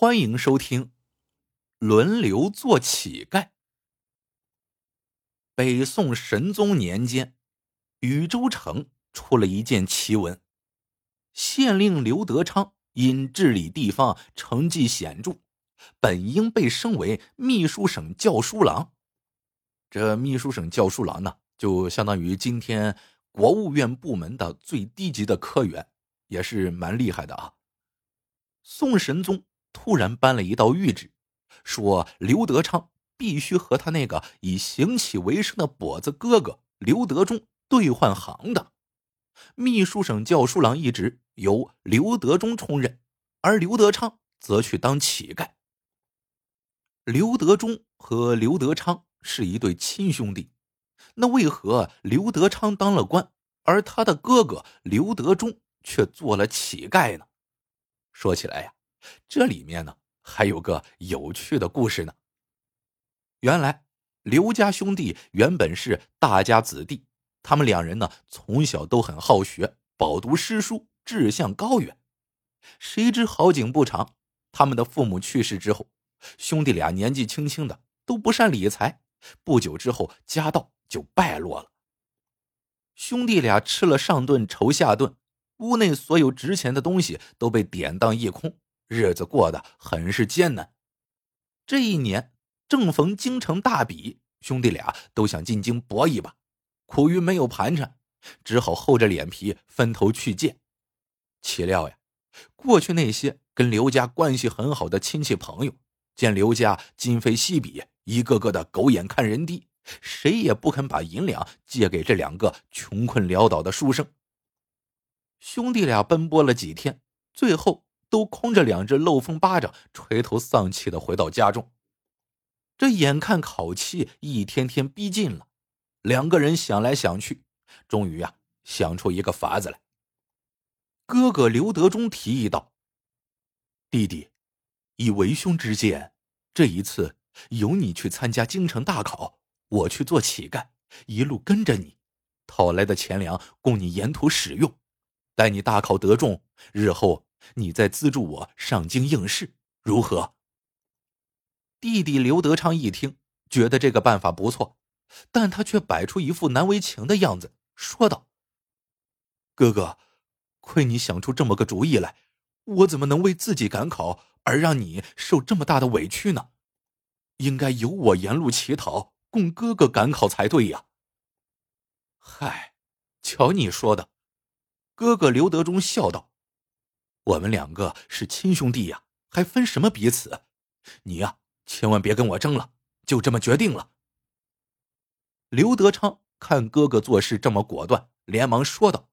欢迎收听《轮流做乞丐》。北宋神宗年间，禹州城出了一件奇闻：县令刘德昌因治理地方成绩显著，本应被升为秘书省教书郎。这秘书省教书郎呢，就相当于今天国务院部门的最低级的科员，也是蛮厉害的啊。宋神宗。突然颁了一道谕旨，说刘德昌必须和他那个以行乞为生的跛子哥哥刘德忠兑换行当。秘书省教书郎一职由刘德忠充任，而刘德昌则去当乞丐。刘德忠和刘德昌是一对亲兄弟，那为何刘德昌当了官，而他的哥哥刘德忠却做了乞丐呢？说起来呀。这里面呢还有个有趣的故事呢。原来刘家兄弟原本是大家子弟，他们两人呢从小都很好学，饱读诗书，志向高远。谁知好景不长，他们的父母去世之后，兄弟俩年纪轻轻的都不善理财，不久之后家道就败落了。兄弟俩吃了上顿愁下顿，屋内所有值钱的东西都被典当一空。日子过得很是艰难。这一年正逢京城大比，兄弟俩都想进京搏一把，苦于没有盘缠，只好厚着脸皮分头去借。岂料呀，过去那些跟刘家关系很好的亲戚朋友，见刘家今非昔比，一个个的狗眼看人低，谁也不肯把银两借给这两个穷困潦倒的书生。兄弟俩奔波了几天，最后。都空着两只漏风巴掌，垂头丧气的回到家中。这眼看考期一天天逼近了，两个人想来想去，终于啊想出一个法子来。哥哥刘德忠提议道：“弟弟，以为兄之见，这一次由你去参加京城大考，我去做乞丐，一路跟着你，讨来的钱粮供你沿途使用。待你大考得中，日后……”你再资助我上京应试，如何？弟弟刘德昌一听，觉得这个办法不错，但他却摆出一副难为情的样子，说道：“哥哥，亏你想出这么个主意来，我怎么能为自己赶考而让你受这么大的委屈呢？应该由我沿路乞讨，供哥哥赶考才对呀。”嗨，瞧你说的，哥哥刘德忠笑道。我们两个是亲兄弟呀，还分什么彼此？你呀，千万别跟我争了，就这么决定了。刘德昌看哥哥做事这么果断，连忙说道：“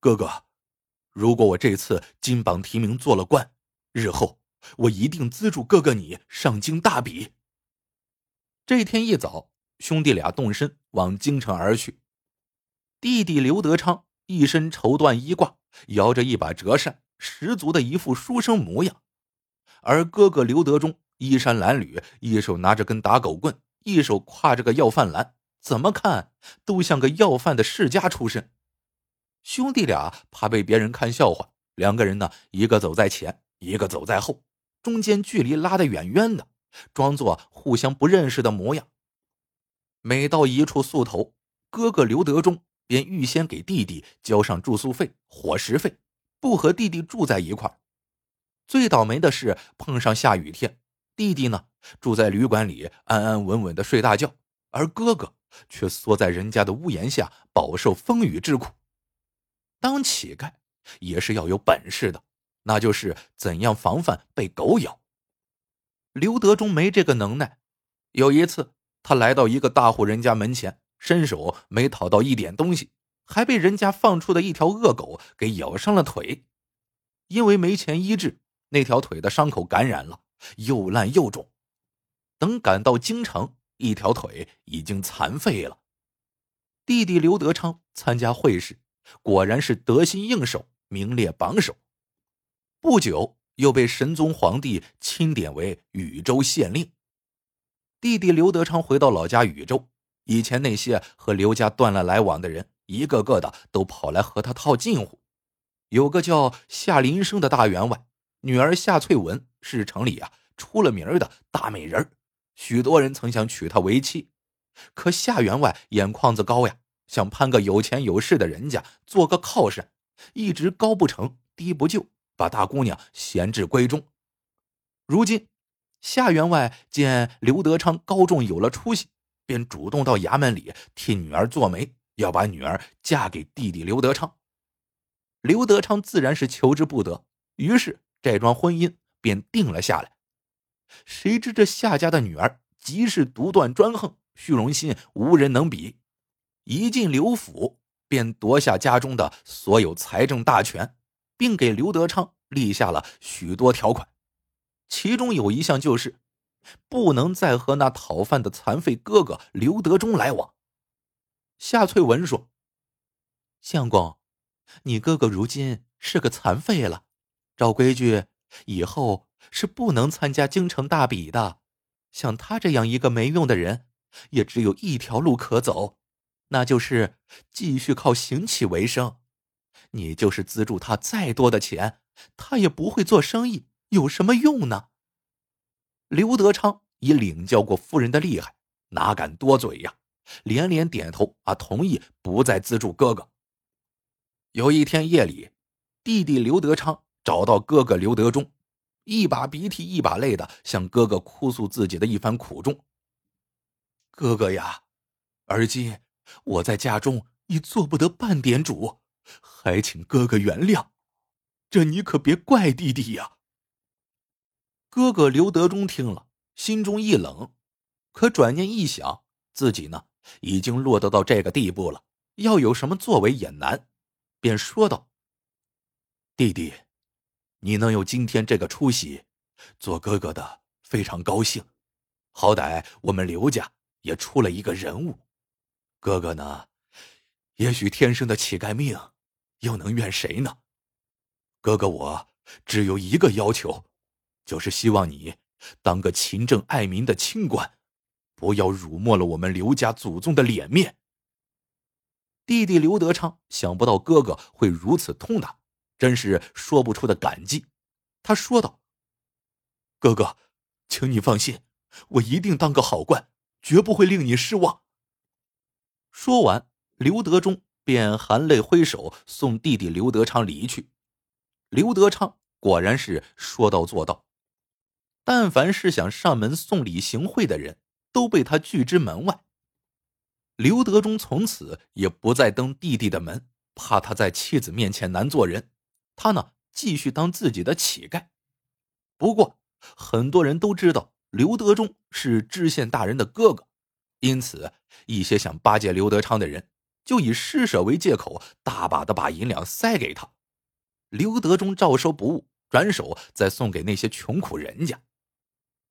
哥哥，如果我这次金榜题名做了官，日后我一定资助哥哥你上京大比。”这天一早，兄弟俩动身往京城而去。弟弟刘德昌一身绸缎衣褂。摇着一把折扇，十足的一副书生模样；而哥哥刘德忠衣衫褴褛，一手拿着根打狗棍，一手挎着个要饭篮，怎么看都像个要饭的世家出身。兄弟俩怕被别人看笑话，两个人呢，一个走在前，一个走在后，中间距离拉得远远的，装作互相不认识的模样。每到一处宿头，哥哥刘德忠。便预先给弟弟交上住宿费、伙食费，不和弟弟住在一块儿。最倒霉的是碰上下雨天，弟弟呢住在旅馆里安安稳稳的睡大觉，而哥哥却缩在人家的屋檐下饱受风雨之苦。当乞丐也是要有本事的，那就是怎样防范被狗咬。刘德忠没这个能耐，有一次他来到一个大户人家门前。伸手没讨到一点东西，还被人家放出的一条恶狗给咬伤了腿。因为没钱医治，那条腿的伤口感染了，又烂又肿。等赶到京城，一条腿已经残废了。弟弟刘德昌参加会试，果然是得心应手，名列榜首。不久，又被神宗皇帝钦点为禹州县令。弟弟刘德昌回到老家禹州。以前那些和刘家断了来往的人，一个个的都跑来和他套近乎。有个叫夏林生的大员外，女儿夏翠文是城里啊出了名的大美人许多人曾想娶她为妻，可夏员外眼眶子高呀，想攀个有钱有势的人家做个靠山，一直高不成低不就，把大姑娘闲置闺中。如今，夏员外见刘德昌高中有了出息，便主动到衙门里替女儿做媒，要把女儿嫁给弟弟刘德昌。刘德昌自然是求之不得，于是这桩婚姻便定了下来。谁知这夏家的女儿极是独断专横，虚荣心无人能比，一进刘府便夺下家中的所有财政大权，并给刘德昌立下了许多条款。其中有一项就是，不能再和那讨饭的残废哥哥刘德忠来往。夏翠文说：“相公，你哥哥如今是个残废了，照规矩，以后是不能参加京城大比的。像他这样一个没用的人，也只有一条路可走，那就是继续靠行乞为生。你就是资助他再多的钱，他也不会做生意。”有什么用呢？刘德昌已领教过夫人的厉害，哪敢多嘴呀？连连点头啊，同意不再资助哥哥。有一天夜里，弟弟刘德昌找到哥哥刘德忠，一把鼻涕一把泪的向哥哥哭诉自己的一番苦衷。哥哥呀，而今我在家中已做不得半点主，还请哥哥原谅。这你可别怪弟弟呀。哥哥刘德忠听了，心中一冷，可转念一想，自己呢已经落得到这个地步了，要有什么作为也难，便说道：“弟弟，你能有今天这个出息，做哥哥的非常高兴。好歹我们刘家也出了一个人物。哥哥呢，也许天生的乞丐命，又能怨谁呢？哥哥我只有一个要求。”就是希望你当个勤政爱民的清官，不要辱没了我们刘家祖宗的脸面。弟弟刘德昌想不到哥哥会如此痛打，真是说不出的感激。他说道：“哥哥，请你放心，我一定当个好官，绝不会令你失望。”说完，刘德忠便含泪挥手送弟弟刘德昌离去。刘德昌果然是说到做到。但凡是想上门送礼行贿的人，都被他拒之门外。刘德忠从此也不再登弟弟的门，怕他在妻子面前难做人。他呢，继续当自己的乞丐。不过，很多人都知道刘德忠是知县大人的哥哥，因此一些想巴结刘德昌的人，就以施舍为借口，大把的把银两塞给他。刘德忠照收不误，转手再送给那些穷苦人家。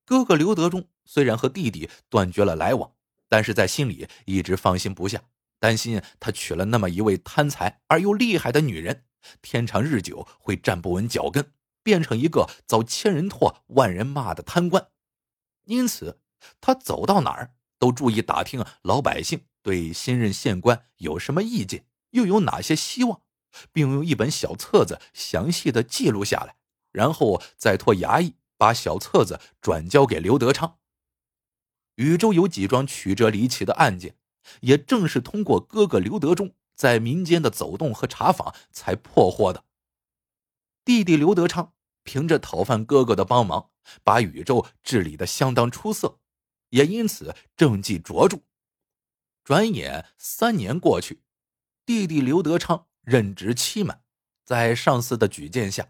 哥哥刘德忠虽然和弟弟断绝了来往，但是在心里一直放心不下，担心他娶了那么一位贪财而又厉害的女人，天长日久会站不稳脚跟，变成一个遭千人唾万人骂的贪官。因此，他走到哪儿都注意打听老百姓对新任县官有什么意见，又有哪些希望，并用一本小册子详细的记录下来，然后再托衙役。把小册子转交给刘德昌。禹州有几桩曲折离奇的案件，也正是通过哥哥刘德忠在民间的走动和查访才破获的。弟弟刘德昌凭着讨饭哥哥的帮忙，把禹州治理的相当出色，也因此政绩卓著。转眼三年过去，弟弟刘德昌任职期满，在上司的举荐下。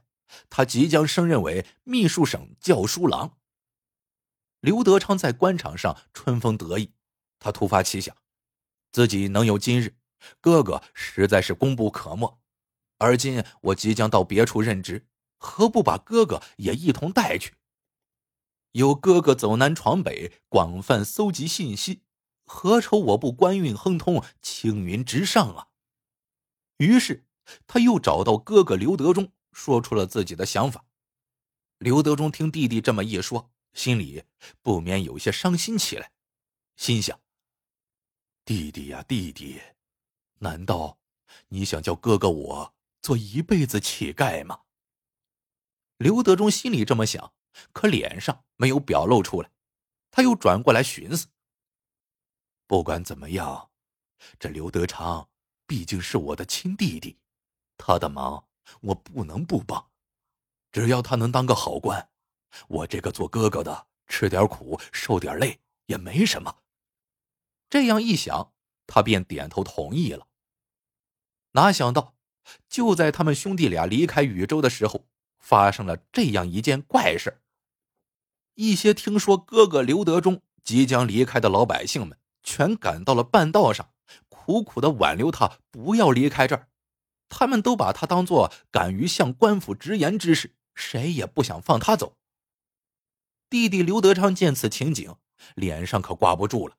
他即将升任为秘书省教书郎。刘德昌在官场上春风得意，他突发奇想，自己能有今日，哥哥实在是功不可没。而今我即将到别处任职，何不把哥哥也一同带去？有哥哥走南闯北，广泛搜集信息，何愁我不官运亨通，青云直上啊？于是他又找到哥哥刘德忠。说出了自己的想法。刘德忠听弟弟这么一说，心里不免有些伤心起来，心想：“弟弟呀，弟弟，难道你想叫哥哥我做一辈子乞丐吗？”刘德忠心里这么想，可脸上没有表露出来。他又转过来寻思：不管怎么样，这刘德昌毕竟是我的亲弟弟，他的忙我不能不帮。只要他能当个好官，我这个做哥哥的吃点苦、受点累也没什么。这样一想，他便点头同意了。哪想到，就在他们兄弟俩离开禹州的时候，发生了这样一件怪事。一些听说哥哥刘德忠即将离开的老百姓们，全赶到了半道上，苦苦的挽留他不要离开这儿。他们都把他当做敢于向官府直言之士，谁也不想放他走。弟弟刘德昌见此情景，脸上可挂不住了。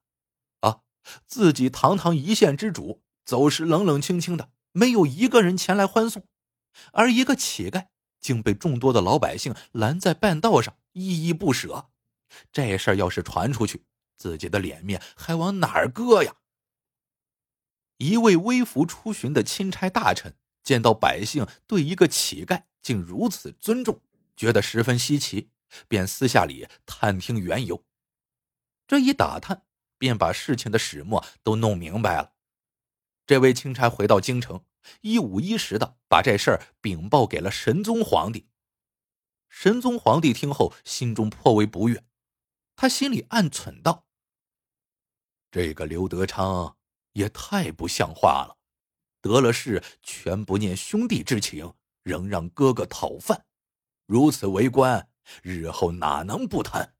啊，自己堂堂一县之主，走时冷冷清清的，没有一个人前来欢送，而一个乞丐。竟被众多的老百姓拦在半道上，依依不舍。这事儿要是传出去，自己的脸面还往哪儿搁呀？一位微服出巡的钦差大臣见到百姓对一个乞丐竟如此尊重，觉得十分稀奇，便私下里探听缘由。这一打探，便把事情的始末都弄明白了。这位钦差回到京城。一五一十的把这事儿禀报给了神宗皇帝。神宗皇帝听后，心中颇为不悦，他心里暗忖道：“这个刘德昌也太不像话了，得了势全不念兄弟之情，仍让哥哥讨饭，如此为官，日后哪能不贪？”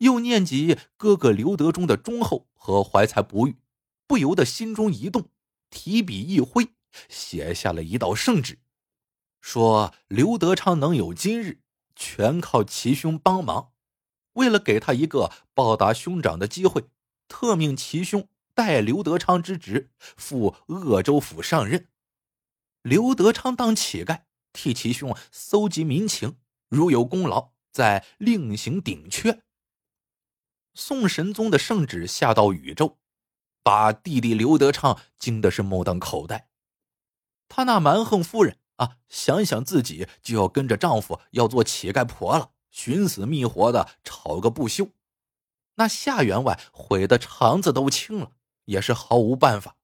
又念及哥哥刘德忠的忠厚和怀才不遇，不由得心中一动。提笔一挥，写下了一道圣旨，说刘德昌能有今日，全靠齐兄帮忙。为了给他一个报答兄长的机会，特命齐兄代刘德昌之职，赴鄂州府上任。刘德昌当乞丐，替其兄搜集民情，如有功劳，再另行顶缺。宋神宗的圣旨下到禹州。把弟弟刘德昌惊的是目瞪口呆，他那蛮横夫人啊，想想自己就要跟着丈夫要做乞丐婆了，寻死觅活的吵个不休。那夏员外悔的肠子都青了，也是毫无办法。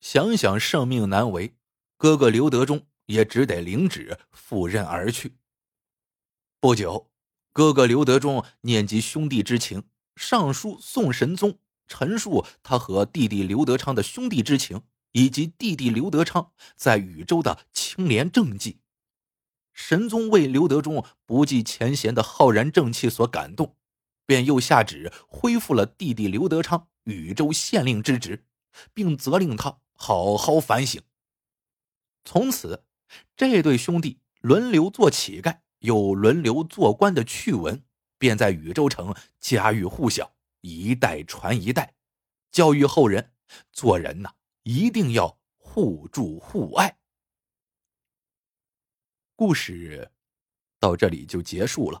想想圣命难违，哥哥刘德忠也只得领旨赴任而去。不久，哥哥刘德忠念及兄弟之情，上书宋神宗。陈述他和弟弟刘德昌的兄弟之情，以及弟弟刘德昌在禹州的清廉政绩。神宗为刘德忠不计前嫌的浩然正气所感动，便又下旨恢复了弟弟刘德昌禹州县令之职，并责令他好好反省。从此，这对兄弟轮流做乞丐，又轮流做官的趣闻，便在禹州城家喻户晓。一代传一代，教育后人做人呐，一定要互助互爱。故事到这里就结束了，